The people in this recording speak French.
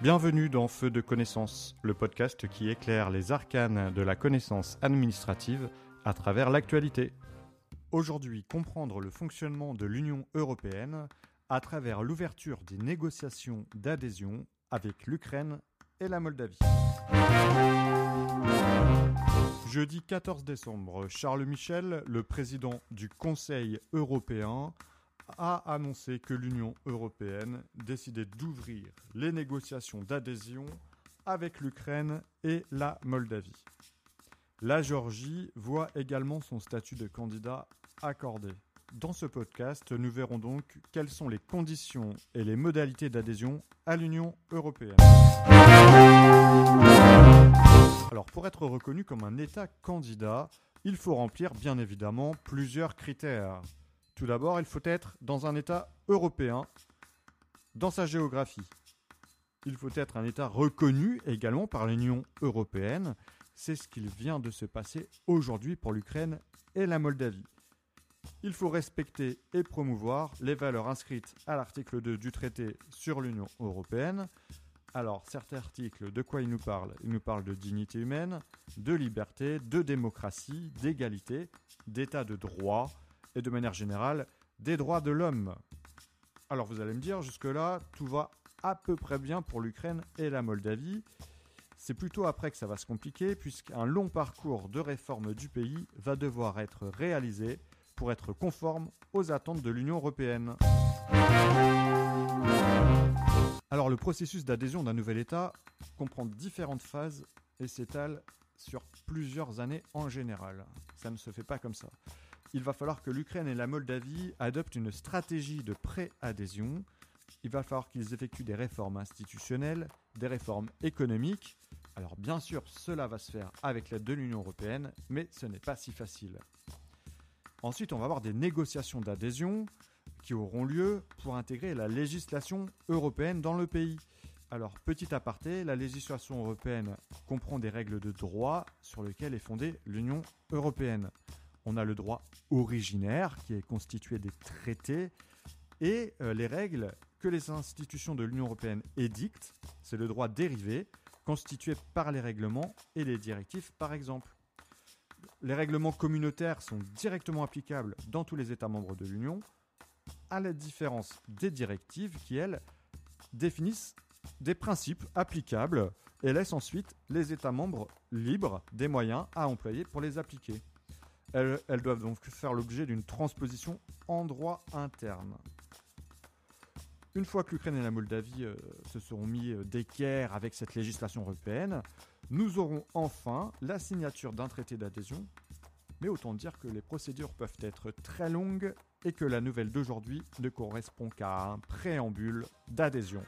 Bienvenue dans Feu de connaissance, le podcast qui éclaire les arcanes de la connaissance administrative à travers l'actualité. Aujourd'hui, comprendre le fonctionnement de l'Union européenne à travers l'ouverture des négociations d'adhésion avec l'Ukraine et la Moldavie. Jeudi 14 décembre, Charles Michel, le président du Conseil européen, a annoncé que l'Union européenne décidait d'ouvrir les négociations d'adhésion avec l'Ukraine et la Moldavie. La Géorgie voit également son statut de candidat accordé. Dans ce podcast, nous verrons donc quelles sont les conditions et les modalités d'adhésion à l'Union européenne. Alors pour être reconnu comme un État candidat, il faut remplir bien évidemment plusieurs critères. Tout d'abord, il faut être dans un État européen, dans sa géographie. Il faut être un État reconnu également par l'Union européenne. C'est ce qu'il vient de se passer aujourd'hui pour l'Ukraine et la Moldavie. Il faut respecter et promouvoir les valeurs inscrites à l'article 2 du traité sur l'Union européenne. Alors, certains articles, de quoi ils nous parlent? Ils nous parlent de dignité humaine, de liberté, de démocratie, d'égalité, d'état de droit, et de manière générale des droits de l'homme. Alors vous allez me dire, jusque-là, tout va à peu près bien pour l'Ukraine et la Moldavie. C'est plutôt après que ça va se compliquer, puisqu'un long parcours de réforme du pays va devoir être réalisé pour être conforme aux attentes de l'Union européenne. Alors le processus d'adhésion d'un nouvel État comprend différentes phases et s'étale sur plusieurs années en général. Ça ne se fait pas comme ça il va falloir que l'Ukraine et la Moldavie adoptent une stratégie de pré-adhésion. Il va falloir qu'ils effectuent des réformes institutionnelles, des réformes économiques. Alors bien sûr, cela va se faire avec l'aide de l'Union européenne, mais ce n'est pas si facile. Ensuite, on va avoir des négociations d'adhésion qui auront lieu pour intégrer la législation européenne dans le pays. Alors, petit aparté, la législation européenne comprend des règles de droit sur lesquelles est fondée l'Union européenne on a le droit originaire qui est constitué des traités et euh, les règles que les institutions de l'Union européenne édictent, c'est le droit dérivé constitué par les règlements et les directives par exemple. Les règlements communautaires sont directement applicables dans tous les États membres de l'Union, à la différence des directives qui, elles, définissent des principes applicables et laissent ensuite les États membres libres des moyens à employer pour les appliquer. Elles, doivent donc faire l'objet d'une transposition en droit interne. Une fois que l'Ukraine et la Moldavie euh, se seront mis euh, d'équerre avec cette législation européenne, nous aurons enfin la signature d'un traité d'adhésion. Mais autant dire que les procédures peuvent être très longues et que la nouvelle d'aujourd'hui ne correspond qu'à un préambule d'adhésion.